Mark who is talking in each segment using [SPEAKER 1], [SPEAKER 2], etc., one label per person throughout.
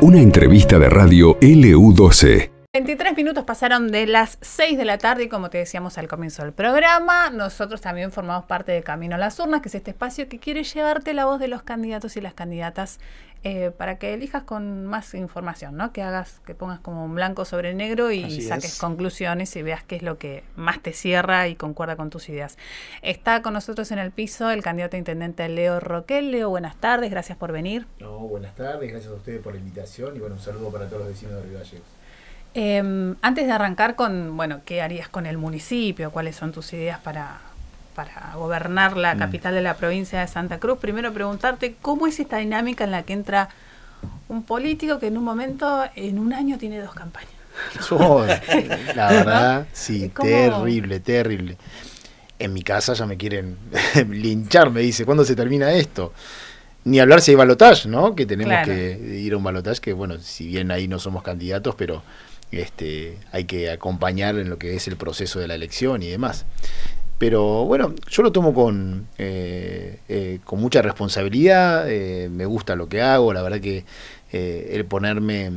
[SPEAKER 1] Una entrevista de radio LU12.
[SPEAKER 2] 23 minutos pasaron de las 6 de la tarde y como te decíamos al comienzo del programa, nosotros también formamos parte de Camino a las Urnas, que es este espacio que quiere llevarte la voz de los candidatos y las candidatas eh, para que elijas con más información, ¿no? Que hagas, que pongas como un blanco sobre negro y saques conclusiones y veas qué es lo que más te cierra y concuerda con tus ideas. Está con nosotros en el piso el candidato a intendente Leo Roquel. Leo, buenas tardes, gracias por venir.
[SPEAKER 3] No, buenas tardes, gracias a ustedes por la invitación y bueno, un saludo para todos los vecinos de Río Gallegos.
[SPEAKER 2] Em, antes de arrancar con, bueno, ¿qué harías con el municipio? ¿Cuáles son tus ideas para, para gobernar la mm. capital de la provincia de Santa Cruz? Primero preguntarte, ¿cómo es esta dinámica en la que entra un político que en un momento, en un año, tiene dos campañas?
[SPEAKER 3] la verdad, sí, terrible, terrible. En mi casa ya me quieren linchar, me dice, ¿cuándo se termina esto? Ni hablar si hay balotaje, ¿no? Que tenemos que ir a un balotaje, que bueno, si bien ahí no somos candidatos, pero este, hay que acompañar en lo que es el proceso de la elección y demás. Pero bueno, yo lo tomo con, eh, eh, con mucha responsabilidad, eh, me gusta lo que hago, la verdad que el ponerme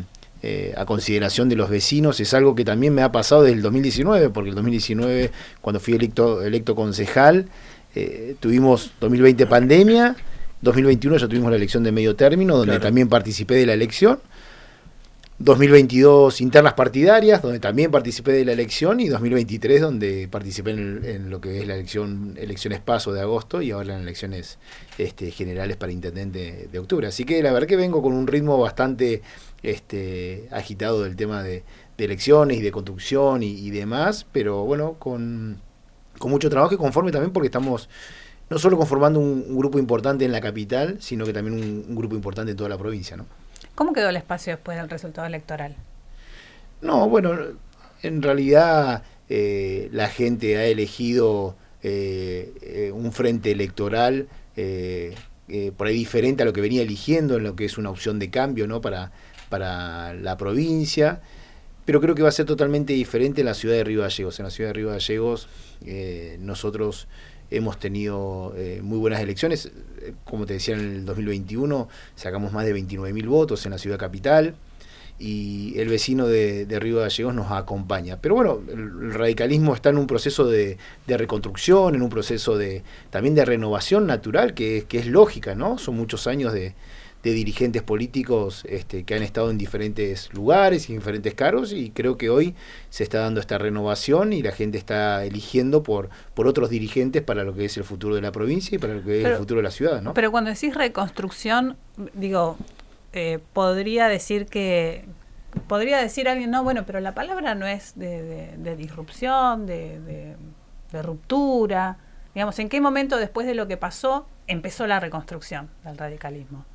[SPEAKER 3] a consideración de los vecinos es algo que también me ha pasado desde el 2019, porque el 2019, cuando fui electo, electo concejal, tuvimos 2020 pandemia, 2021 ya tuvimos la elección de medio término, donde también participé de la elección. 2022 internas partidarias, donde también participé de la elección, y 2023 donde participé en, lo que es la elección elecciones paso de agosto y ahora en elecciones este, generales para intendente de octubre. Así que la verdad que vengo con un ritmo bastante este, agitado del tema de, elecciones y de construcción y, demás, pero bueno, con, mucho trabajo y conforme también porque estamos no solo conformando un, grupo importante en la capital, sino que también un grupo importante en toda la provincia, ¿no?
[SPEAKER 2] ¿Cómo quedó el espacio después del resultado electoral?
[SPEAKER 3] No, bueno, en realidad eh, la gente ha elegido eh, eh, un frente electoral por ahí diferente a lo que venía eligiendo en lo que es una opción de cambio ¿no? para, para la provincia, pero creo que va a ser totalmente diferente en la ciudad de Río Gallegos. En la ciudad de Río Gallegos nosotros hemos tenido eh, muy buenas elecciones. Eh, como te decía, en el 2021 sacamos más de 29.000 votos en la ciudad capital y el vecino de, Río Gallegos nos acompaña. Pero bueno, el, radicalismo está en un proceso de, de, reconstrucción, en un proceso de también de renovación natural, que, que es lógica, ¿no? Son muchos años de, de dirigentes políticos este, que han estado en diferentes lugares y en diferentes cargos y creo que hoy se está dando esta renovación y la gente está eligiendo por, por otros dirigentes para lo que es el futuro de la provincia y para lo que es el futuro de la ciudad. ¿no?
[SPEAKER 2] Pero cuando decís reconstrucción, digo, eh, podría decir que, podría decir alguien, no, bueno, pero la palabra no es de, disrupción, de, de, ruptura. Digamos, ¿en qué momento después de lo que pasó empezó la reconstrucción del radicalismo?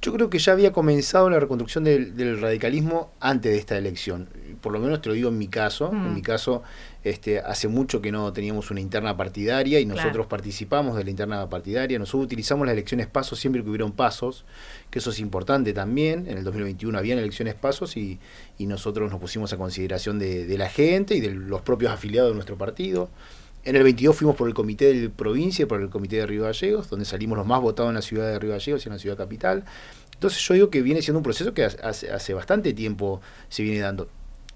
[SPEAKER 3] Yo creo que ya había comenzado la reconstrucción del, radicalismo antes de esta elección. Por lo menos te lo digo en mi caso. En mm. mi caso, este, hace mucho que no teníamos una interna partidaria y nosotros participamos de la interna partidaria. Nosotros utilizamos las elecciones pasos siempre que hubieron pasos, que eso es importante también. En el 2021 habían elecciones pasos y, nosotros nos pusimos a consideración de, de la gente y de los propios afiliados de nuestro partido. En el 22 fuimos por el comité de provincia por el comité de Río Gallegos, donde salimos los más votados en la ciudad de Río Gallegos y en la ciudad capital. Entonces yo digo que viene siendo un proceso que hace, bastante tiempo se viene dando.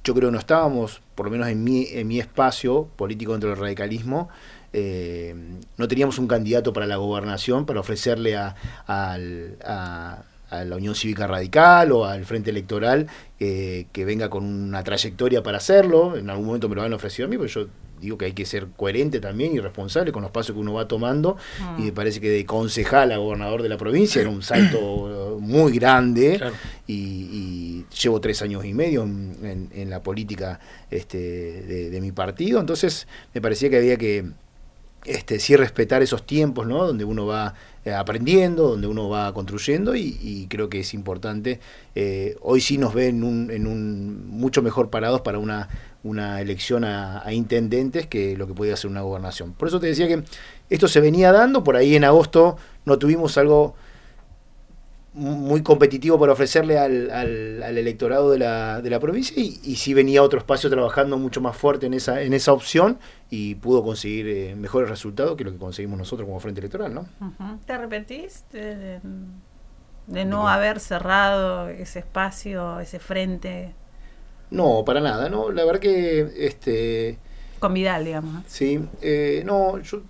[SPEAKER 3] Yo creo que no estábamos, por lo menos en mi, en mi espacio político dentro del radicalismo, eh, no teníamos un candidato para la gobernación para ofrecerle a, la Unión Cívica Radical o al Frente Electoral eh, que venga con una trayectoria para hacerlo. En algún momento me lo han ofrecido a mí, pero yo digo que hay que ser coherente también y responsable con los pasos que uno va tomando. Mm. Y me parece que de concejal a gobernador de la provincia era un salto muy grande. Y, llevo tres años y medio en, la política este, de, mi partido. Entonces me parecía que había que este, sí respetar esos tiempos, ¿no? Donde uno va eh, aprendiendo, donde uno va construyendo y, creo que es importante. Eh, hoy sí nos ven un, en un mucho mejor parados para una una elección a, intendentes que lo que podía ser una gobernación. Por eso te decía que esto se venía dando, por ahí en agosto no tuvimos algo muy competitivo para ofrecerle al, al, electorado de la, de la provincia y, y, sí venía otro espacio trabajando mucho más fuerte en esa, en esa opción y pudo conseguir eh, mejores resultados que lo que conseguimos nosotros como frente electoral. ¿no?
[SPEAKER 2] ¿Te arrepentís de, de no haber cerrado ese espacio, ese frente.
[SPEAKER 3] No, para nada, no, la verdad que este
[SPEAKER 2] con Vidal, digamos.
[SPEAKER 3] Sí, eh, no, yo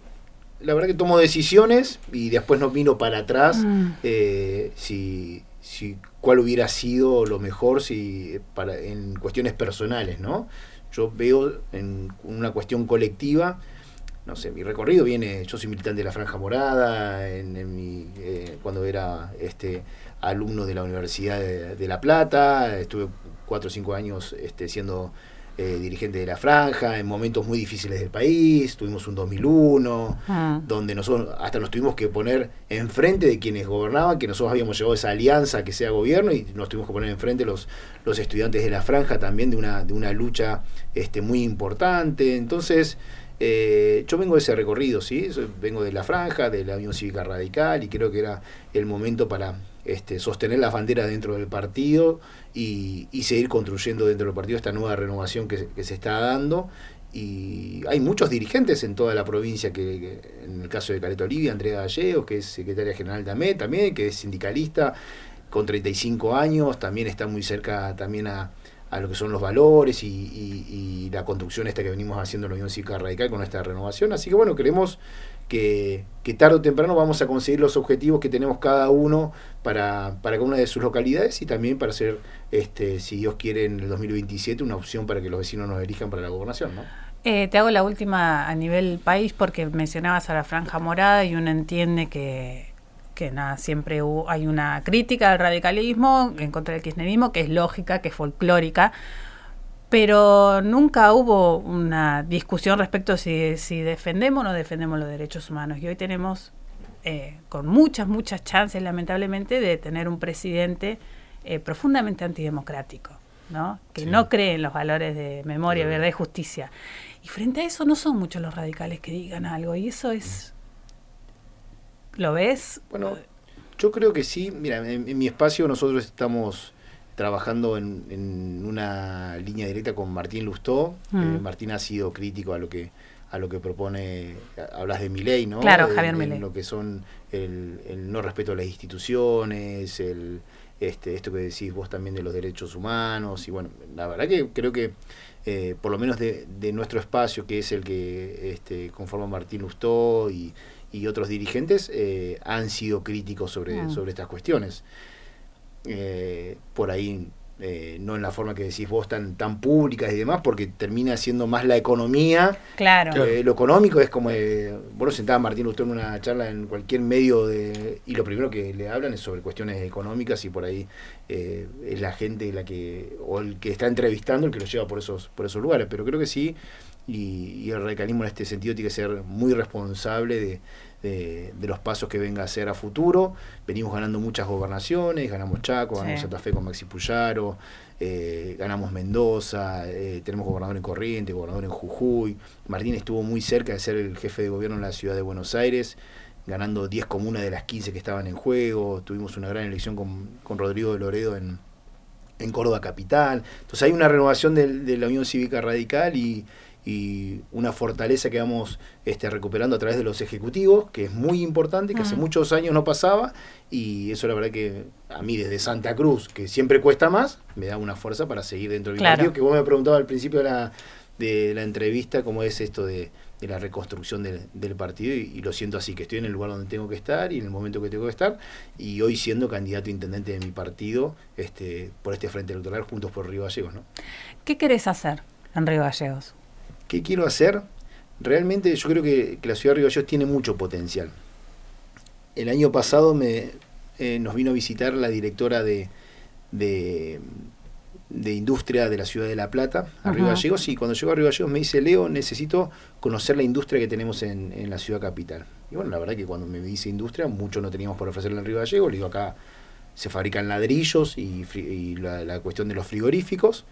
[SPEAKER 3] la verdad que tomo decisiones y después no miro para atrás mm. eh, si, si cuál hubiera sido lo mejor si para en cuestiones personales, ¿no? Yo veo en una cuestión colectiva, no sé, mi recorrido viene, yo soy militante de la Franja Morada, en, mi, eh, cuando era este alumno de la Universidad de, de La Plata, estuve cuatro o cinco años este, siendo eh, dirigente de la franja, en momentos muy difíciles del país, tuvimos un 2001, ah. donde nosotros hasta nos tuvimos que poner enfrente de quienes gobernaban, que nosotros habíamos llevado esa alianza que sea gobierno y nos tuvimos que poner enfrente los, los estudiantes de la franja también de una, de una lucha este, muy importante. Entonces, eh, yo vengo de ese recorrido, ¿sí? vengo de la franja, de la Unión Cívica Radical y creo que era el momento para este, sostener las banderas dentro del partido y, seguir construyendo dentro del partido esta nueva renovación que, se está dando. Y hay muchos dirigentes en toda la provincia, que, en el caso de Caleta Olivia, Andrea Gallegos, que es secretaria general de AME también, que es sindicalista con 35 años, también está muy cerca también a, lo que son los valores y, la construcción esta que venimos haciendo en la Unión Cívica Radical con esta renovación. Así que bueno, queremos que, tarde o temprano vamos a conseguir los objetivos que tenemos cada uno para, para cada una de sus localidades y también para ser, este, si Dios quiere, en el 2027 una opción para que los vecinos nos elijan para la gobernación. ¿no?
[SPEAKER 2] Eh, te hago la última a nivel país porque mencionabas a la franja morada y uno entiende que, que nada, siempre hay una crítica al radicalismo en contra del kirchnerismo que es lógica, que es folclórica pero nunca hubo una discusión respecto si, si defendemos o no defendemos los derechos humanos. Y hoy tenemos, eh, con muchas, muchas chances, lamentablemente, de tener un presidente eh, profundamente antidemocrático, ¿no? que no cree en los valores de memoria, verdad y justicia. Y frente a eso no son muchos los radicales que digan algo, y eso es... ¿Lo ves?
[SPEAKER 3] Bueno, yo creo que sí. Mira, en mi espacio nosotros estamos trabajando en, una línea directa con Martín Lustó. Mm. Eh, Martín ha sido crítico a lo que a lo que propone, hablas de Milei, ¿no?
[SPEAKER 2] Claro, Javier Milei.
[SPEAKER 3] Lo que son el, no respeto a las instituciones, el, este, esto que decís vos también de los derechos humanos, y bueno, la verdad que creo que eh, por lo menos de, nuestro espacio, que es el que este, conforma Martín Lustó y, otros dirigentes, eh, han sido críticos sobre, mm. sobre estas cuestiones. Eh, por ahí eh, no en la forma que decís vos tan tan públicas y demás porque termina siendo más la economía
[SPEAKER 2] claro.
[SPEAKER 3] lo económico es como eh, vos lo sentaba Martín usted en una charla en cualquier medio de y lo primero que le hablan es sobre cuestiones económicas y por ahí es la gente la que o el que está entrevistando el que lo lleva por esos por esos lugares. Pero creo que sí y, y el radicalismo en este sentido tiene que ser muy responsable de de, los pasos que venga a hacer a futuro. Venimos ganando muchas gobernaciones, ganamos Chaco, ganamos Santa Fe con Maxi Puyaro, eh, ganamos Mendoza, eh, tenemos gobernador en Corriente, gobernador en Jujuy. Martín estuvo muy cerca de ser el jefe de gobierno en la ciudad de Buenos Aires, ganando 10 comunas de las 15 que estaban en juego. Tuvimos una gran elección con, con Rodrigo de Loredo en, en Córdoba Capital. Entonces hay una renovación de la Unión Cívica Radical y, y una fortaleza que vamos este, recuperando a través de los ejecutivos, que es muy importante, que hace muchos años no pasaba, y eso la verdad que a mí desde Santa Cruz, que siempre cuesta más, me da una fuerza para seguir dentro del partido, que vos me preguntabas al principio de la, de la entrevista cómo es esto de, la reconstrucción del, partido, y, lo siento así, que estoy en el lugar donde tengo que estar y en el momento que tengo que estar, y hoy siendo candidato intendente de mi partido este, por este frente electoral, juntos por Río Gallegos. ¿no?
[SPEAKER 2] ¿Qué querés hacer en Río Gallegos?
[SPEAKER 3] ¿Qué quiero hacer? Realmente yo creo que, la ciudad de Río Gallegos tiene mucho potencial. El año pasado me, eh, nos vino a visitar la directora de, de, industria de la ciudad de La Plata, a Río Gallegos, y cuando llegó a Río Gallegos me dice, Leo, necesito conocer la industria que tenemos en, la ciudad capital. Y bueno, la verdad que cuando me dice industria, mucho no teníamos por ofrecerle en Río Gallegos, le digo acá se fabrican ladrillos y, la, cuestión de los frigoríficos.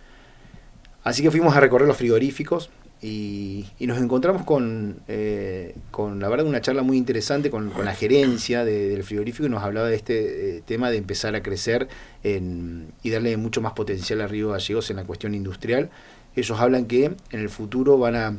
[SPEAKER 3] Así que fuimos a recorrer los frigoríficos, y, nos encontramos con, eh, con, la verdad, una charla muy interesante con, la gerencia del frigorífico y nos hablaba de este eh, tema de empezar a crecer y darle mucho más potencial a Río Gallegos en la cuestión industrial. Ellos hablan que en el futuro van a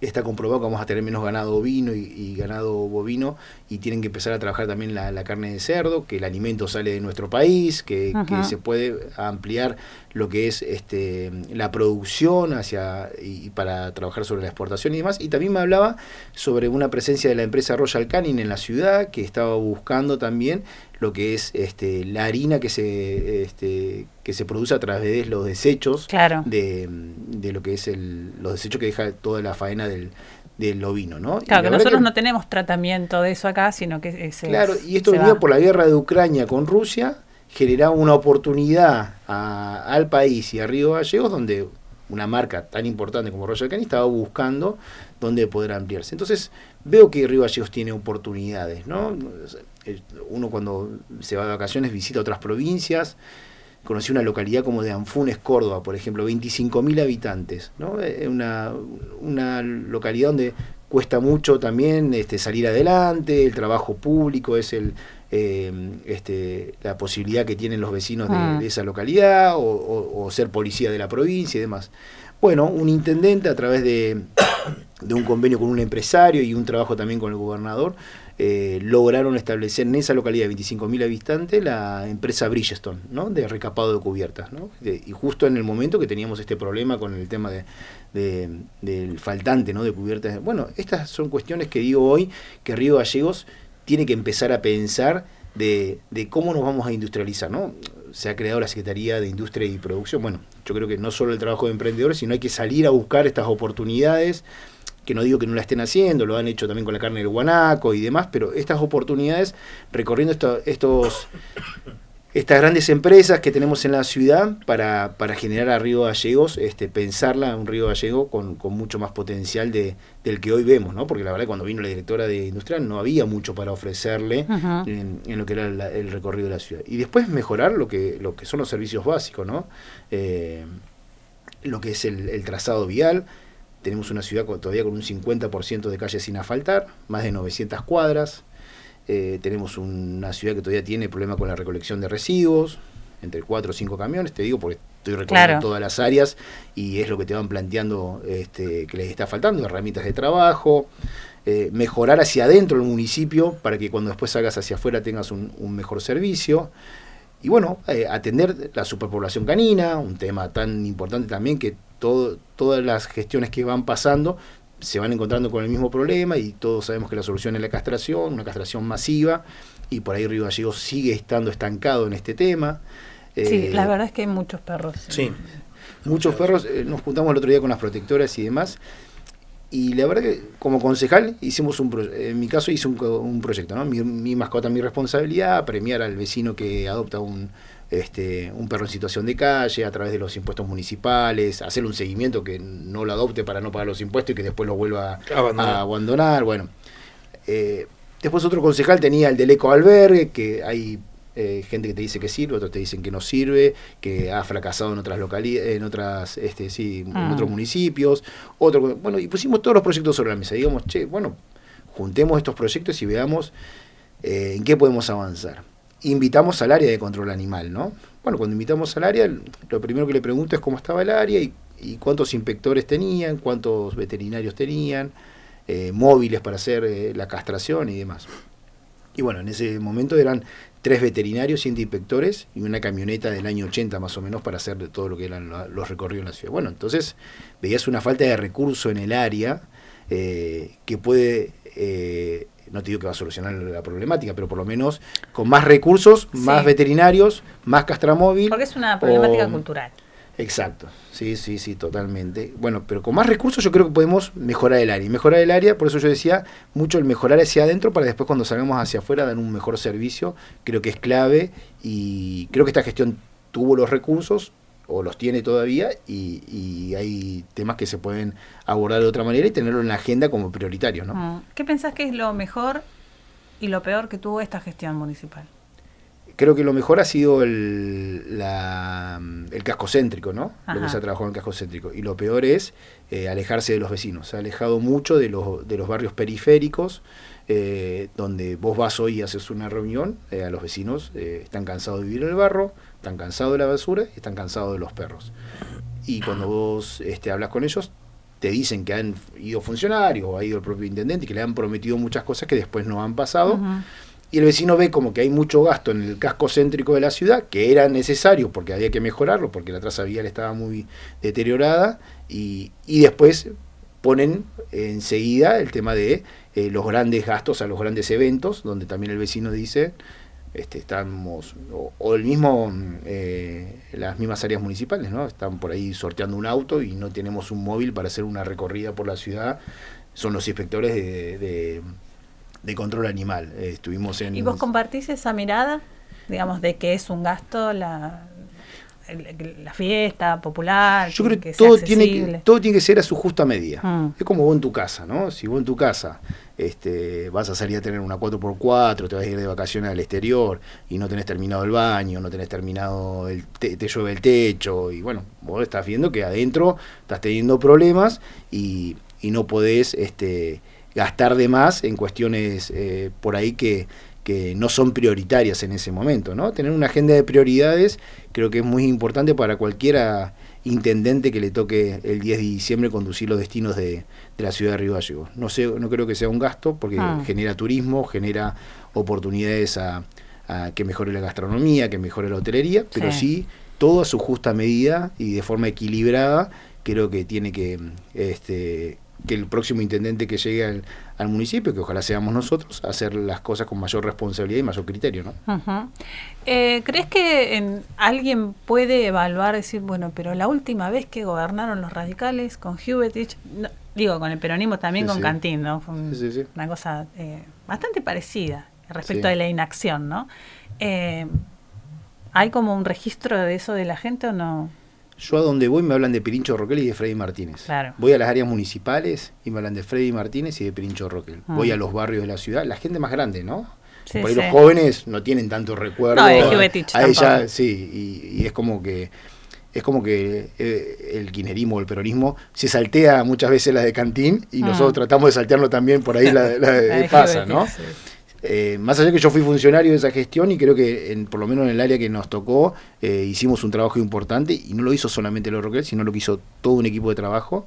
[SPEAKER 3] está comprobado que vamos a tener menos ganado ovino y, ganado bovino y tienen que empezar a trabajar también la, carne de cerdo, que el alimento sale de nuestro país, que, se puede ampliar lo que es este, la producción hacia y para trabajar sobre la exportación y demás. Y también me hablaba sobre una presencia de la empresa Royal Canin en la ciudad, que estaba buscando también lo que es este, la harina que se, este, que se produce a través de los desechos de, de, lo que es el, los desechos que deja toda la faena del, del ovino, ¿no?
[SPEAKER 2] Claro, que nosotros no tenemos tratamiento de eso acá, sino que es,
[SPEAKER 3] Claro, y esto venía por la guerra de Ucrania con Rusia, generaba una oportunidad al país y a Río Gallegos, donde una marca tan importante como Royal Canin estaba buscando dónde poder ampliarse. Entonces, veo que Río Gallegos tiene oportunidades, ¿no? Uno cuando se va de vacaciones visita otras provincias, conocí una localidad como de Anfunes, Córdoba, por ejemplo, 25.000 habitantes, ¿no? Es una, una localidad donde cuesta mucho también este, salir adelante, el trabajo público es el, eh, este, la posibilidad que tienen los vecinos de, ah. esa localidad o, ser policía de la provincia y demás. Bueno, un intendente a través de, de un convenio con un empresario y un trabajo también con el gobernador, eh, lograron establecer en esa localidad de 25.000 habitantes la empresa Bridgestone, ¿no? de recapado de cubiertas. ¿no? y justo en el momento que teníamos este problema con el tema de, del faltante ¿no? de cubiertas. Bueno, estas son cuestiones que digo hoy que Río Gallegos tiene que empezar a pensar de, de, cómo nos vamos a industrializar, ¿no? Se ha creado la Secretaría de Industria y Producción. Bueno, yo creo que no solo el trabajo de emprendedores, sino hay que salir a buscar estas oportunidades que no digo que no la estén haciendo, lo han hecho también con la carne del guanaco y demás, pero estas oportunidades, recorriendo estos, estas grandes empresas que tenemos en la ciudad para, para generar a Río Gallegos, este, pensarla un Río Gallego con, con mucho más potencial de, del que hoy vemos, ¿no? Porque la verdad cuando vino la directora de Industrial no había mucho para ofrecerle en, lo que era el recorrido de la ciudad. Y después mejorar lo que, lo que son los servicios básicos, ¿no? Eh, lo que es el, el trazado vial, tenemos una ciudad todavía con un 50% de calles sin asfaltar, más de 900 cuadras. Eh, tenemos una ciudad que todavía tiene problema con la recolección de residuos, entre 4 o 5 camiones, te digo porque estoy recorriendo todas las áreas y es lo que te van planteando este, que les está faltando, herramientas de trabajo, eh, mejorar hacia adentro el municipio para que cuando después salgas hacia afuera tengas un, mejor servicio. Y bueno, eh, atender la superpoblación canina, un tema tan importante también que todas las gestiones que van pasando se van encontrando con el mismo problema y todos sabemos que la solución es la castración, una castración masiva, y por ahí Río Gallegos sigue estando estancado en este tema.
[SPEAKER 2] Sí, eh, la verdad es que hay muchos perros.
[SPEAKER 3] Sí, muchos perros. Eh, nos juntamos el otro día con las protectoras y demás. Y la verdad que como concejal hicimos un en mi caso hice un, un proyecto, ¿no? Mi, mi mascota, mi responsabilidad, premiar al vecino que adopta un, este, un perro en situación de calle a través de los impuestos municipales, hacer un seguimiento que no lo adopte para no pagar los impuestos y que después lo vuelva a abandonar. Bueno, eh, después otro concejal tenía el del eco albergue, que hay eh, gente que te dice que sirve, otros te dicen que no sirve, que ha fracasado en otras localidades, en otras, este, sí, en ah. otros municipios. Otro, bueno, y pusimos todos los proyectos sobre la mesa. Digamos, che, bueno, juntemos estos proyectos y veamos eh, en qué podemos avanzar invitamos al área de control animal, ¿no? Bueno, cuando invitamos al área, lo primero que le pregunto es cómo estaba el área y, cuántos inspectores tenían, cuántos veterinarios tenían, eh, móviles para hacer la castración y demás. Y bueno, en ese momento eran tres veterinarios, siete inspectores y una camioneta del año 80 más o menos para hacer todo lo que eran los recorridos en la ciudad. Bueno, entonces veías una falta de recurso en el área eh, que puede no te digo que va a solucionar la problemática, pero por lo menos con más recursos, más veterinarios, más castramóvil.
[SPEAKER 2] Porque es una problemática cultural.
[SPEAKER 3] Exacto, sí, sí, sí, totalmente. Bueno, pero con más recursos yo creo que podemos mejorar el área. Y mejorar el área, por eso yo decía, mucho el mejorar hacia adentro para después cuando salgamos hacia afuera dar un mejor servicio, creo que es clave y creo que esta gestión tuvo los recursos, o los tiene todavía y, hay temas que se pueden abordar de otra manera y tenerlo en la agenda como prioritario. ¿no?
[SPEAKER 2] Mm. ¿Qué pensás que es lo mejor y lo peor que tuvo esta gestión municipal?
[SPEAKER 3] Creo que lo mejor ha sido el, el casco céntrico, ¿no? Lo que se ha trabajado en el casco céntrico. Y lo peor es eh, alejarse de los vecinos. Se ha alejado mucho de los, de los barrios periféricos, eh, donde vos vas hoy y haces una reunión, eh, a los vecinos están cansados de vivir en el barro, están cansados de la basura y están cansados de los perros. Y cuando vos este, hablas con ellos, te dicen que han ido funcionarios o ha ido el propio intendente y que le han prometido muchas cosas que después no han pasado. Y el vecino ve como que hay mucho gasto en el casco céntrico de la ciudad, que era necesario porque había que mejorarlo, porque la traza vial estaba muy deteriorada, y, y después ponen enseguida el tema de eh, los grandes gastos a los grandes eventos, donde también el vecino dice, este, estamos, o, el mismo, eh, las mismas áreas municipales, ¿no? Están por ahí sorteando un auto y no tenemos un móvil para hacer una recorrida por la ciudad. Son los inspectores de, control animal. Eh, estuvimos en...
[SPEAKER 2] ¿Y vos compartís esa mirada, digamos, de que es un gasto la, la fiesta popular.
[SPEAKER 3] Yo creo que, todo, tiene que todo tiene que ser a su justa medida. Mm. Es como vos en tu casa, ¿no? Si vos en tu casa este, vas a salir a tener una 4x4, te vas a ir de vacaciones al exterior y no tenés terminado el baño, no tenés terminado, el te, llueve el techo y bueno, vos estás viendo que adentro estás teniendo problemas y, y no podés este, gastar de más en cuestiones eh, por ahí que que no son prioritarias en ese momento, ¿no? Tener una agenda de prioridades creo que es muy importante para cualquiera intendente que le toque el 10 de diciembre conducir los destinos de, la ciudad de Río Gallegos. No sé, no creo que sea un gasto porque ah. genera turismo, genera oportunidades a, que mejore la gastronomía, que mejore la hotelería, pero sí. todo a su justa medida y de forma equilibrada creo que tiene que este, que el próximo intendente que llegue al, municipio, que ojalá seamos nosotros, hacer las cosas con mayor responsabilidad y mayor criterio. ¿no?
[SPEAKER 2] Eh, ¿Crees que alguien puede evaluar, decir, bueno, pero la última vez que gobernaron los radicales con Hubetich, digo, con el peronismo también con Cantín, ¿no? Fue una cosa eh, bastante parecida respecto de la inacción, ¿no? Eh, ¿Hay como un registro de eso de la gente o no?
[SPEAKER 3] Yo a donde voy me hablan de Pirincho Roquel y de Freddy Martínez. Voy a las áreas municipales y me hablan de Freddy Martínez y de Pirincho Roquel. Ah. Voy a los barrios de la ciudad, la gente más grande, ¿no? Por ahí los jóvenes no tienen tanto recuerdo.
[SPEAKER 2] No, de
[SPEAKER 3] sí, y, es como que es como que eh, el kirchnerismo el peronismo se saltea muchas veces la de Cantín y ah. nosotros tratamos de saltearlo también por ahí la, de pasa, ¿no? Eh, más allá que yo fui funcionario de esa gestión y creo que en, por lo menos en el área que nos tocó eh, hicimos un trabajo importante y no lo hizo solamente el Roquel, sino lo que hizo todo un equipo de trabajo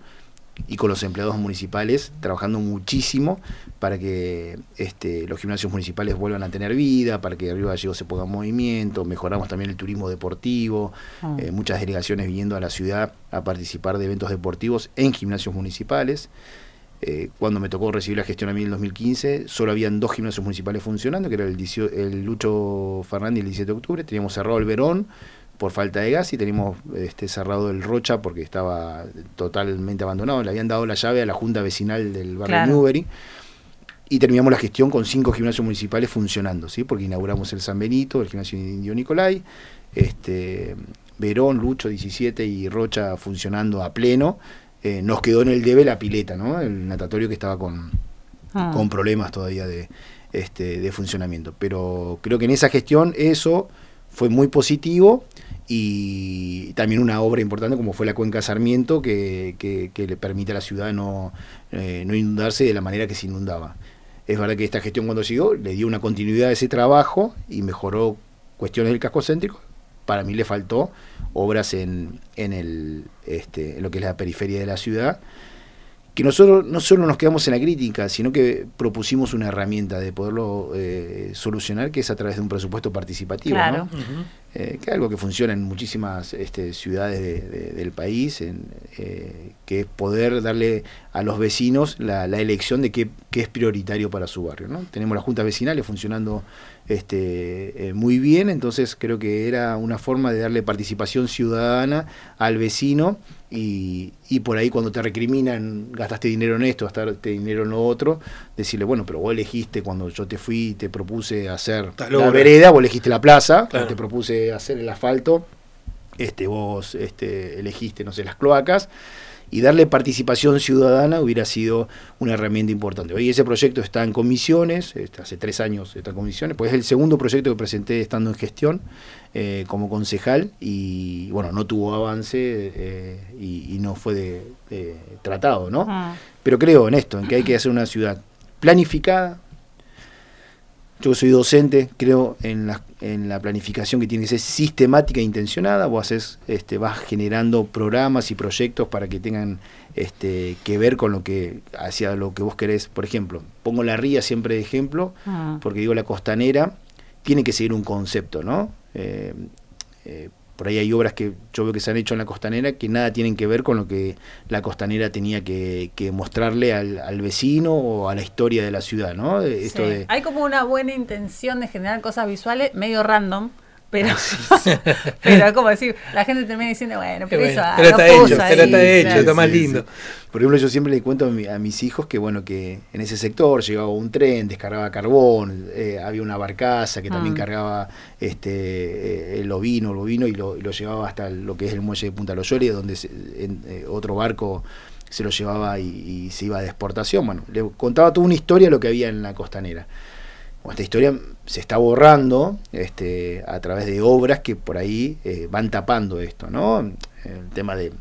[SPEAKER 3] y con los empleados municipales trabajando muchísimo para que este, los gimnasios municipales vuelvan a tener vida, para que Río Gallego se ponga en movimiento, mejoramos también el turismo deportivo, ah. eh, muchas delegaciones viniendo a la ciudad a participar de eventos deportivos en gimnasios municipales. Eh, cuando me tocó recibir la gestión a mí en el 2015, solo habían dos gimnasios municipales funcionando, que era el, el Lucho Fernández el 17 de octubre, teníamos cerrado el Verón por falta de gas y teníamos este, cerrado el Rocha porque estaba totalmente abandonado, le habían dado la llave a la Junta Vecinal del barrio Newbery y terminamos la gestión con cinco gimnasios municipales funcionando, ¿sí? porque inauguramos el San Benito, el gimnasio Indio Nicolai, este, Verón, Lucho 17 y Rocha funcionando a pleno eh, nos quedó en el debe la pileta, ¿no? El natatorio que estaba con, ah. con problemas todavía de, este, de funcionamiento. Pero creo que en esa gestión eso fue muy positivo y también una obra importante como fue la cuenca Sarmiento que, que, le permite a la ciudad no, eh, no inundarse de la manera que se inundaba. Es verdad que esta gestión cuando llegó le dio una continuidad a ese trabajo y mejoró cuestiones del casco céntrico. Para mí le faltó obras en, en, el, este, en lo que es la periferia de la ciudad, que nosotros no solo nos quedamos en la crítica, sino que propusimos una herramienta de poderlo eh, solucionar, que es a través de un presupuesto participativo. ¿no? Eh, que es algo que funciona en muchísimas este, ciudades del país, en, eh, que es poder darle a los vecinos la, elección de qué, es prioritario para su barrio. ¿no? Tenemos las juntas vecinales funcionando este, eh, muy bien, entonces creo que era una forma de darle participación ciudadana al vecino y, y, por ahí cuando te recriminan, gastaste dinero en esto, gastaste dinero en lo otro, decirle, bueno, pero vos elegiste cuando yo te fui y te propuse hacer la vereda, vos elegiste la plaza, te propuse hacer el asfalto, este, vos este, elegiste, no sé, las cloacas, y darle participación ciudadana hubiera sido una herramienta importante. Hoy ese proyecto está en comisiones, hace tres años está en comisiones, pues es el segundo proyecto que presenté estando en gestión eh, como concejal y bueno, no tuvo avance eh, y, no fue de, tratado, ¿no? Pero creo en esto, en que hay que hacer una ciudad planificada, Yo soy docente, creo en la, en la planificación que tiene que ser sistemática e intencionada. Vos haces, este, vas generando programas y proyectos para que tengan este, que ver con lo que hacia lo que vos querés. Por ejemplo, pongo la ría siempre de ejemplo,
[SPEAKER 2] Ah.
[SPEAKER 3] porque digo la costanera tiene que seguir un concepto, ¿no? Eh, eh, por ahí hay obras que yo veo que se han hecho en la costanera que nada tienen que ver con lo que la costanera tenía que, que mostrarle al, al vecino o a la historia de la ciudad, ¿no? Eh, Esto
[SPEAKER 2] Sí.
[SPEAKER 3] de,
[SPEAKER 2] Hay como una buena intención de generar cosas visuales, medio random, pero, pero es como decir, la gente termina diciendo, bueno, pero
[SPEAKER 4] Bueno,
[SPEAKER 2] eso ah,
[SPEAKER 4] pero
[SPEAKER 2] no
[SPEAKER 4] está
[SPEAKER 2] puso
[SPEAKER 4] hecho,
[SPEAKER 2] ahí,
[SPEAKER 4] pero está hecho,
[SPEAKER 2] claro.
[SPEAKER 4] está más lindo.
[SPEAKER 3] Por ejemplo, yo siempre le cuento a, mi- a mis hijos que bueno que en ese sector llegaba un tren, descargaba carbón, eh, había una barcaza que también
[SPEAKER 2] Mm.
[SPEAKER 3] cargaba este eh, el ovino, el bovino y lo, y lo llevaba hasta lo que es el muelle de Punta Loyoria, donde se- en- eh, otro barco se lo llevaba y, y se iba de exportación. Bueno, le contaba toda una historia de lo que había en la costanera. Bueno, esta historia se está borrando este, a través de obras que por ahí eh, van tapando esto, ¿no? El tema de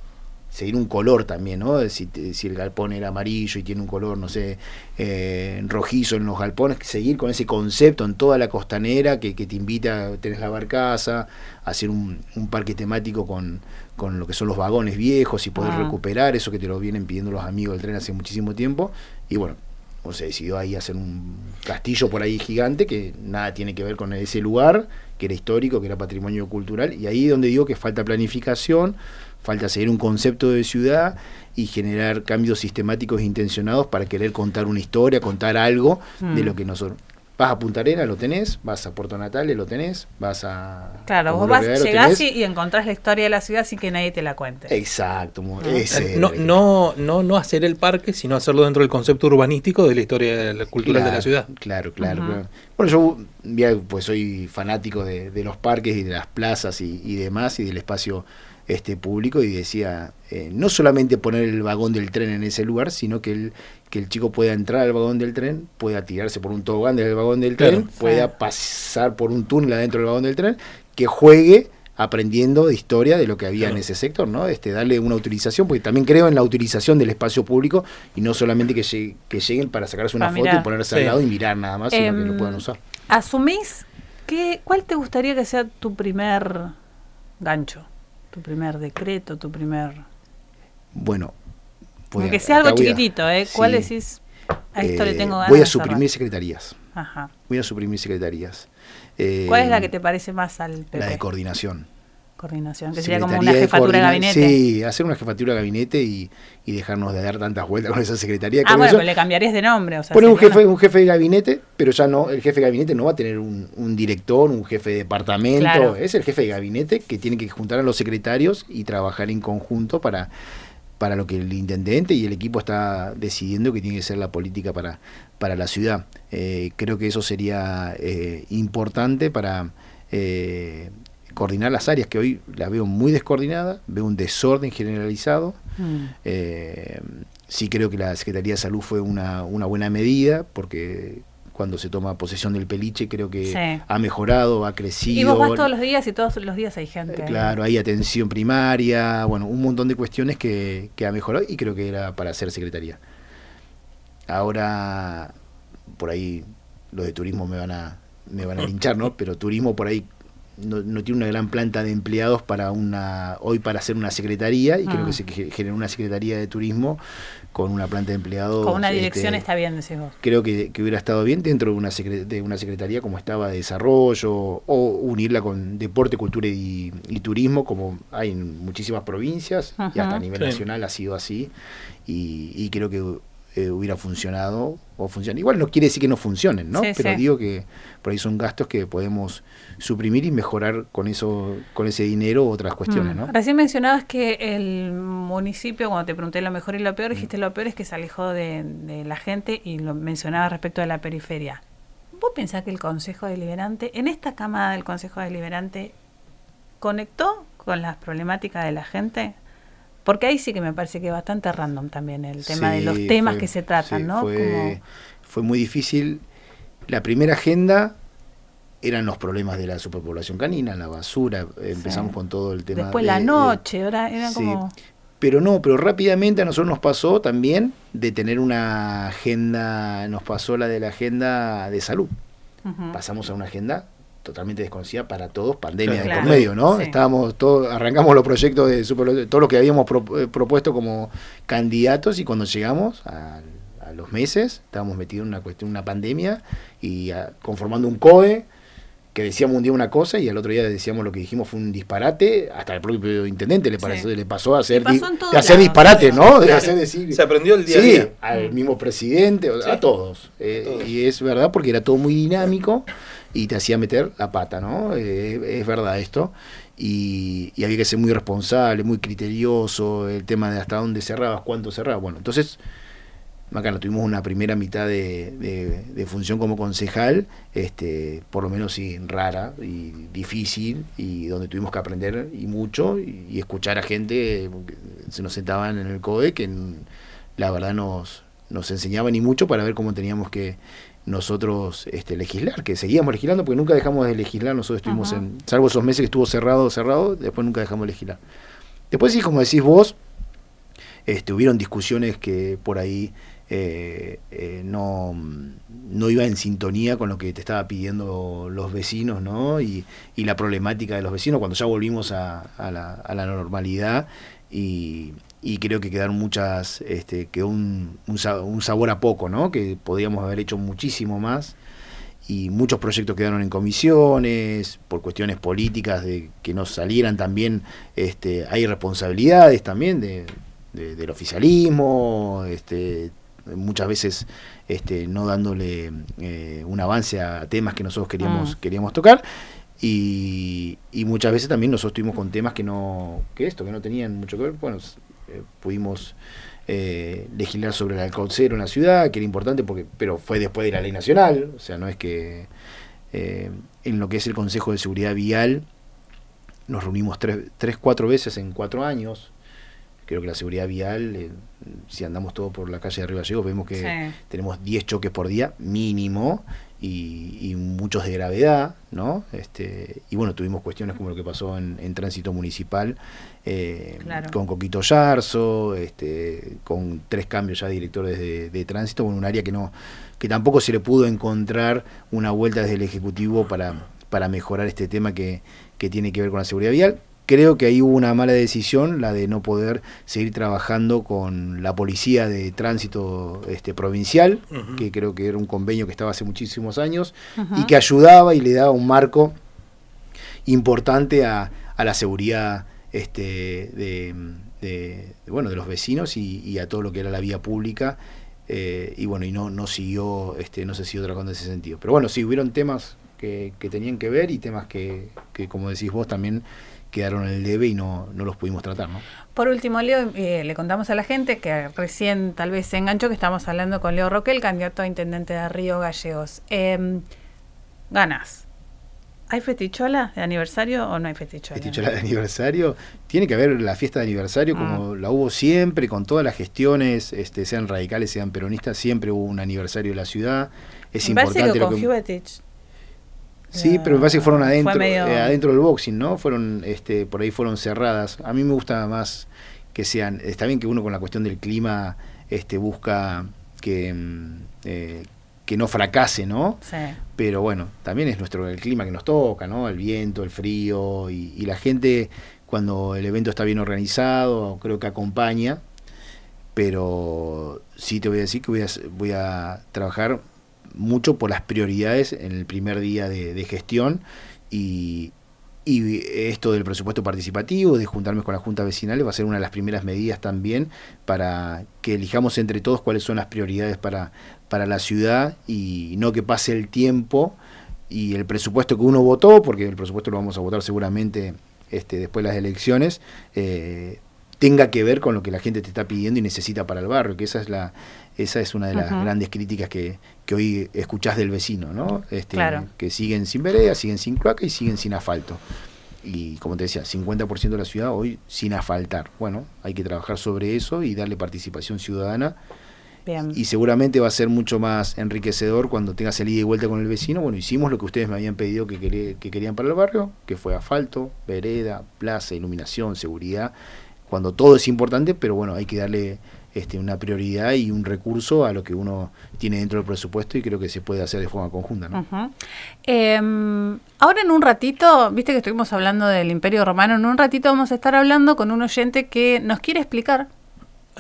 [SPEAKER 3] seguir un color también, ¿no? Si, el galpón era amarillo y tiene un color, no sé, eh, rojizo en los galpones, seguir con ese concepto en toda la costanera que, que te invita, tenés la barcaza, a hacer un, un parque temático con, con lo que son los vagones viejos y poder
[SPEAKER 2] Ah.
[SPEAKER 3] recuperar eso que te lo vienen pidiendo los amigos del tren hace muchísimo tiempo. Y bueno, o se decidió ahí hacer un castillo por ahí gigante que nada tiene que ver con ese lugar, que era histórico, que era patrimonio cultural, y ahí donde digo que falta planificación, falta seguir un concepto de ciudad y generar cambios sistemáticos e intencionados para querer contar una historia, contar algo de
[SPEAKER 2] Mm.
[SPEAKER 3] lo que nosotros... Vas a Punta Arenas, lo tenés, vas a Puerto Natales, lo tenés, vas a...
[SPEAKER 2] Claro, vos vas, llegás y, y encontrás la historia de la ciudad sin que nadie te la cuente.
[SPEAKER 3] Exacto, ese
[SPEAKER 4] No,
[SPEAKER 3] era el-
[SPEAKER 4] no, no, no hacer el parque, sino hacerlo dentro del concepto urbanístico de la historia cultural de la
[SPEAKER 3] Claro,
[SPEAKER 4] ciudad.
[SPEAKER 3] Claro, claro. Claro. Bueno, yo ya, pues soy fanático de, de los parques y de las plazas y, y demás y del espacio este público y decía eh, no solamente poner el vagón del tren en ese lugar, sino que el que el chico pueda entrar al vagón del tren, pueda tirarse por un tobogán del vagón del
[SPEAKER 4] Claro.
[SPEAKER 3] tren, pueda pasar por un túnel adentro del vagón del tren, que juegue aprendiendo de historia de lo que había
[SPEAKER 4] Claro.
[SPEAKER 3] en ese sector, ¿no? Este, darle una utilización, porque también creo en la utilización del espacio público y no solamente que, llegue- que lleguen para sacarse una
[SPEAKER 2] Para
[SPEAKER 3] foto y ponerse
[SPEAKER 4] Sí.
[SPEAKER 3] al lado y mirar nada más, sino que
[SPEAKER 2] Em,
[SPEAKER 3] lo puedan usar.
[SPEAKER 2] ¿Asumís que, cuál te gustaría que sea tu primer gancho? Tu primer decreto, tu primer...
[SPEAKER 3] Bueno, voy
[SPEAKER 2] Aunque
[SPEAKER 3] a-
[SPEAKER 2] sea algo chiquitito, ¿eh? ¿Cuál
[SPEAKER 3] sí,
[SPEAKER 2] decís? A esto le
[SPEAKER 3] eh,
[SPEAKER 2] tengo ganas
[SPEAKER 3] Voy a
[SPEAKER 2] de cerrar"?
[SPEAKER 3] suprimir secretarías.
[SPEAKER 2] Ajá.
[SPEAKER 3] Voy a suprimir secretarías. Eh,
[SPEAKER 2] ¿Cuál es la que te parece más al PP?
[SPEAKER 3] La de coordinación.
[SPEAKER 2] Coordinación, que sería como una
[SPEAKER 3] de
[SPEAKER 2] jefatura de gabinete.
[SPEAKER 3] Sí, hacer una jefatura de gabinete y, y dejarnos de dar tantas vueltas con esa secretaría.
[SPEAKER 2] ah, bueno, pero le cambiarías de nombre. O sea,
[SPEAKER 3] un jefe,
[SPEAKER 2] una-
[SPEAKER 3] un jefe de gabinete, pero ya no, el jefe de gabinete no va a tener un, un director, un jefe de departamento,
[SPEAKER 2] Claro.
[SPEAKER 3] es el jefe de gabinete que tiene que juntar a los secretarios y trabajar en conjunto para, para lo que el intendente y el equipo está decidiendo que tiene que ser la política para, para la ciudad. Eh, creo que eso sería eh, importante para eh, coordinar las áreas que hoy las veo muy descoordinadas, veo un desorden generalizado.
[SPEAKER 2] Mm.
[SPEAKER 3] Sí creo que la Secretaría de Salud fue una, una buena medida porque cuando se toma posesión del peliche creo que
[SPEAKER 2] Sí.
[SPEAKER 3] ha mejorado, ha crecido.
[SPEAKER 2] Y vos vas todos los días y todos los días hay
[SPEAKER 3] Eh,
[SPEAKER 2] gente.
[SPEAKER 3] Claro, hay atención primaria, bueno, un montón de cuestiones que, que ha mejorado y creo que era para ser secretaría. Ahora, por ahí, los de turismo me van a, me van a linchar, ¿no? Pero turismo por ahí no, no tiene una gran planta de empleados para una hoy para hacer una secretaría y creo
[SPEAKER 2] Ah.
[SPEAKER 3] que se ge- generó una secretaría de turismo con una planta de empleados.
[SPEAKER 2] Con una
[SPEAKER 3] este,
[SPEAKER 2] dirección está bien, decís vos.
[SPEAKER 3] creo que, que hubiera estado bien dentro de una, secre- de una secretaría como estaba de desarrollo o unirla con deporte, cultura y, y turismo como hay en muchísimas provincias y hasta a nivel
[SPEAKER 4] Sí.
[SPEAKER 3] nacional ha sido así y, y creo que eh, hubiera funcionado o funciona. Igual no quiere decir que no funcionen, ¿no?
[SPEAKER 2] Sí,
[SPEAKER 3] Pero
[SPEAKER 2] sí.
[SPEAKER 3] digo que por ahí son gastos que podemos suprimir y mejorar con eso, con ese dinero otras cuestiones,
[SPEAKER 2] Mm.
[SPEAKER 3] ¿no?
[SPEAKER 2] Recién mencionabas que el municipio, cuando te pregunté lo mejor y lo peor, dijiste lo peor es que se alejó de, de la gente y lo mencionabas respecto de la periferia. ¿Vos pensás que el Consejo Deliberante, en esta Cámara del Consejo Deliberante, conectó con las problemáticas de la gente? Porque ahí sí que me parece que es bastante random también el tema de los temas
[SPEAKER 3] fue-
[SPEAKER 2] que se tratan,
[SPEAKER 3] sí,
[SPEAKER 2] ¿no?
[SPEAKER 3] Fue,
[SPEAKER 2] Como-
[SPEAKER 3] fue muy difícil. La primera agenda eran los problemas de la superpoblación canina, la basura. Empezamos
[SPEAKER 2] Sí.
[SPEAKER 3] con todo el tema.
[SPEAKER 2] Después
[SPEAKER 3] de-
[SPEAKER 2] la
[SPEAKER 3] de-
[SPEAKER 2] noche, ahora era
[SPEAKER 3] sí.
[SPEAKER 2] como...
[SPEAKER 3] Pero no, pero rápidamente a nosotros nos pasó también de tener una agenda, nos pasó la de la agenda de salud. Pasamos a una agenda totalmente desconocida para todos, pandemia
[SPEAKER 2] Claro.
[SPEAKER 3] de por medio, ¿no?
[SPEAKER 2] Sí.
[SPEAKER 3] Estábamos todos, arrancamos los proyectos de super, todo lo que habíamos pro- eh, propuesto como candidatos y cuando llegamos a, a los meses estábamos metidos en una cuestión, una pandemia y ah, conformando un COE que decíamos un día una cosa y al otro día decíamos lo que dijimos fue un disparate, hasta el propio intendente le, pareció,
[SPEAKER 2] Sí.
[SPEAKER 3] le pasó a hacer, di- de hacer
[SPEAKER 2] lados,
[SPEAKER 3] disparate. ¿no? De
[SPEAKER 2] Claro.
[SPEAKER 3] hacer decir,
[SPEAKER 4] Se aprendió el día a
[SPEAKER 3] Sí,
[SPEAKER 4] día.
[SPEAKER 3] al mismo presidente,
[SPEAKER 4] Sí.
[SPEAKER 3] a todos. Eh,
[SPEAKER 4] A todos.
[SPEAKER 3] Y es verdad porque era todo muy dinámico y te hacía meter la pata, ¿no? Eh, es verdad esto. Y, había que ser muy responsable, muy criterioso, el tema de hasta dónde cerrabas, cuánto cerrabas. Bueno, entonces, Macana, tuvimos una primera mitad de, función como concejal, este, por lo menos sí, rara y difícil, y donde tuvimos que aprender y mucho, y, y escuchar a gente, se nos sentaban en el COE, que la verdad nos, nos enseñaban y mucho para ver cómo teníamos que nosotros este, legislar, que seguíamos legislando, porque nunca dejamos de legislar, nosotros estuvimos
[SPEAKER 2] Ajá.
[SPEAKER 3] en, salvo esos meses que estuvo cerrado, cerrado, después nunca dejamos de legislar. Después sí, como decís vos, este, hubieron discusiones que por ahí eh, eh, no, no iba en sintonía con lo que te estaba pidiendo los vecinos, ¿no? Y, y la problemática de los vecinos cuando ya volvimos a, a la, a la normalidad y, y creo que quedaron muchas, este, quedó un, un, sa- un sabor a poco, ¿no? Que podíamos haber hecho muchísimo más y muchos proyectos quedaron en comisiones por cuestiones políticas de que no salieran también este hay responsabilidades también de, de- del oficialismo este muchas veces este no dándole eh, un avance a temas que nosotros queríamos
[SPEAKER 2] Mm.
[SPEAKER 3] queríamos tocar y, y muchas veces también nosotros estuvimos con temas que no que esto que no tenían mucho que ver bueno pudimos eh, legislar sobre el alcohol cero en la ciudad, que era importante, porque pero fue después de la ley nacional, o sea, no es que eh, en lo que es el Consejo de Seguridad Vial nos reunimos tres, tres cuatro veces en cuatro años. Creo que la seguridad vial, eh, si andamos todo por la calle de Río Gallegos, vemos que
[SPEAKER 2] Sí.
[SPEAKER 3] tenemos 10 choques por día mínimo y, y muchos de gravedad, ¿no? Este, y bueno, tuvimos cuestiones como lo que pasó en, en tránsito municipal eh,
[SPEAKER 2] Claro.
[SPEAKER 3] con Coquito Yarzo, este, con tres cambios ya de directores de, de tránsito, con un área que no que tampoco se le pudo encontrar una vuelta desde el Ejecutivo para, para mejorar este tema que, que tiene que ver con la seguridad vial. Creo que ahí hubo una mala decisión, la de no poder seguir trabajando con la policía de tránsito este, provincial, que creo que era un convenio que estaba hace muchísimos años y que ayudaba y le daba un marco importante a, a la seguridad este, de, bueno, de los vecinos y, y a todo lo que era la vía pública. eh, y bueno, y no, no siguió, este, no se siguió trabajando en ese sentido. Pero bueno, sí, hubieron temas que, que tenían que ver y temas que, que, como decís vos, también quedaron en el debe y no, no los pudimos tratar, ¿no?
[SPEAKER 2] Por último, Leo, eh, le contamos a la gente que recién tal vez se enganchó que estamos hablando con Leo Roquel, candidato a intendente de Río Gallegos. Eh, ganas. ¿Hay festichola de aniversario o no hay festichola?
[SPEAKER 3] festichola de aniversario. Tiene que haber la fiesta de aniversario como
[SPEAKER 2] Ah.
[SPEAKER 3] la hubo siempre, con todas las gestiones, este, sean radicales, sean peronistas, siempre hubo un aniversario de la ciudad. Es
[SPEAKER 2] Me
[SPEAKER 3] importante
[SPEAKER 2] que
[SPEAKER 3] lo
[SPEAKER 2] con
[SPEAKER 3] que... Sí, pero me parece que fueron
[SPEAKER 2] Fue
[SPEAKER 3] adentro,
[SPEAKER 2] medio-
[SPEAKER 3] eh, adentro del boxing, ¿no? Fueron, este, por ahí fueron cerradas. A mí me gusta más que sean, está bien que uno con la cuestión del clima, este, busca que, mm, eh, que no fracase, ¿no?
[SPEAKER 2] Sí.
[SPEAKER 3] pero bueno, también es nuestro el clima que nos toca, ¿no? El viento, el frío y, y la gente cuando el evento está bien organizado, creo que acompaña, pero sí te voy a decir que voy a, voy a trabajar mucho por las prioridades en el primer día de, de gestión y, y esto del presupuesto participativo, de juntarme con la Junta Vecinal, va a ser una de las primeras medidas también para que elijamos entre todos cuáles son las prioridades para, para la ciudad y no que pase el tiempo y el presupuesto que uno votó, porque el presupuesto lo vamos a votar seguramente este, después de las elecciones, eh, tenga que ver con lo que la gente te está pidiendo y necesita para el barrio, que esa es la esa es una de las grandes críticas que, que hoy escuchás del vecino, ¿no? Este,
[SPEAKER 2] Claro.
[SPEAKER 3] Que siguen sin vereda, siguen sin cloaca y siguen sin asfalto. Y como te decía, 50% de la ciudad hoy sin asfaltar. Bueno, hay que trabajar sobre eso y darle participación ciudadana
[SPEAKER 2] Bien.
[SPEAKER 3] y seguramente va a ser mucho más enriquecedor cuando tengas el ida y vuelta con el vecino. Bueno, hicimos lo que ustedes me habían pedido que, quería- que querían para el barrio, que fue asfalto, vereda, plaza, iluminación, seguridad, cuando todo es importante, pero bueno, hay que darle este, una prioridad y un recurso a lo que uno tiene dentro del presupuesto y creo que se puede hacer de forma conjunta. ¿no?
[SPEAKER 2] Em, ahora en un ratito, viste que estuvimos hablando del Imperio Romano, en un ratito vamos a estar hablando con un oyente que nos quiere explicar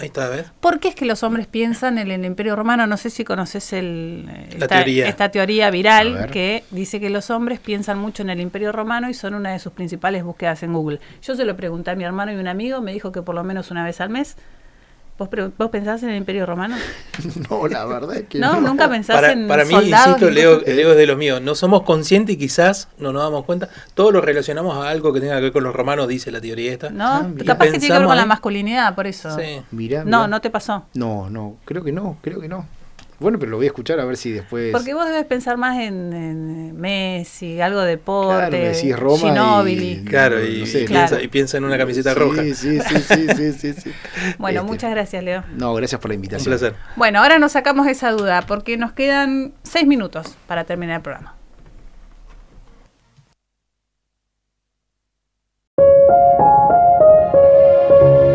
[SPEAKER 4] Ahí está, ¿ves?
[SPEAKER 2] por qué es que los hombres piensan en el Imperio Romano. No sé si conoces el,
[SPEAKER 4] La
[SPEAKER 2] esta,
[SPEAKER 4] teoría.
[SPEAKER 2] esta teoría viral que dice que los hombres piensan mucho en el Imperio Romano y son una de sus principales búsquedas en Google. Yo se lo pregunté a mi hermano y un amigo, me dijo que por lo menos una vez al mes. ¿Vos, vos pensás en el Imperio Romano?
[SPEAKER 3] No, la verdad es que
[SPEAKER 2] No, nunca pensás
[SPEAKER 4] Para,
[SPEAKER 2] en
[SPEAKER 4] para mí,
[SPEAKER 2] soldados
[SPEAKER 4] insisto, Leo? Leo es de los míos. No somos conscientes y quizás no nos damos cuenta. Todo lo relacionamos a algo que tenga que ver con los romanos, dice la teoría esta.
[SPEAKER 2] No,
[SPEAKER 3] Ah,
[SPEAKER 2] capaz que tiene que ver con la masculinidad, por eso.
[SPEAKER 4] Sí.
[SPEAKER 3] Mirá,
[SPEAKER 2] No, no te pasó.
[SPEAKER 3] No, no, creo que no, creo que no. Bueno, pero lo voy a escuchar a ver si después...
[SPEAKER 2] Porque vos debes pensar más en, en Messi, algo de deporte,
[SPEAKER 3] Claro, me decís Roma y-.
[SPEAKER 4] Claro, y,
[SPEAKER 3] No sé,
[SPEAKER 4] y
[SPEAKER 2] Claro.
[SPEAKER 4] Piensa, y piensa en una camiseta
[SPEAKER 3] Sí,
[SPEAKER 4] roja.
[SPEAKER 3] Sí, sí, sí, sí, sí, sí.
[SPEAKER 2] Bueno,
[SPEAKER 3] Este,
[SPEAKER 2] muchas gracias, Leo.
[SPEAKER 3] No, gracias por la
[SPEAKER 4] Un
[SPEAKER 3] invitación.
[SPEAKER 4] placer.
[SPEAKER 2] Bueno, ahora nos sacamos esa duda porque nos quedan seis minutos para terminar el programa.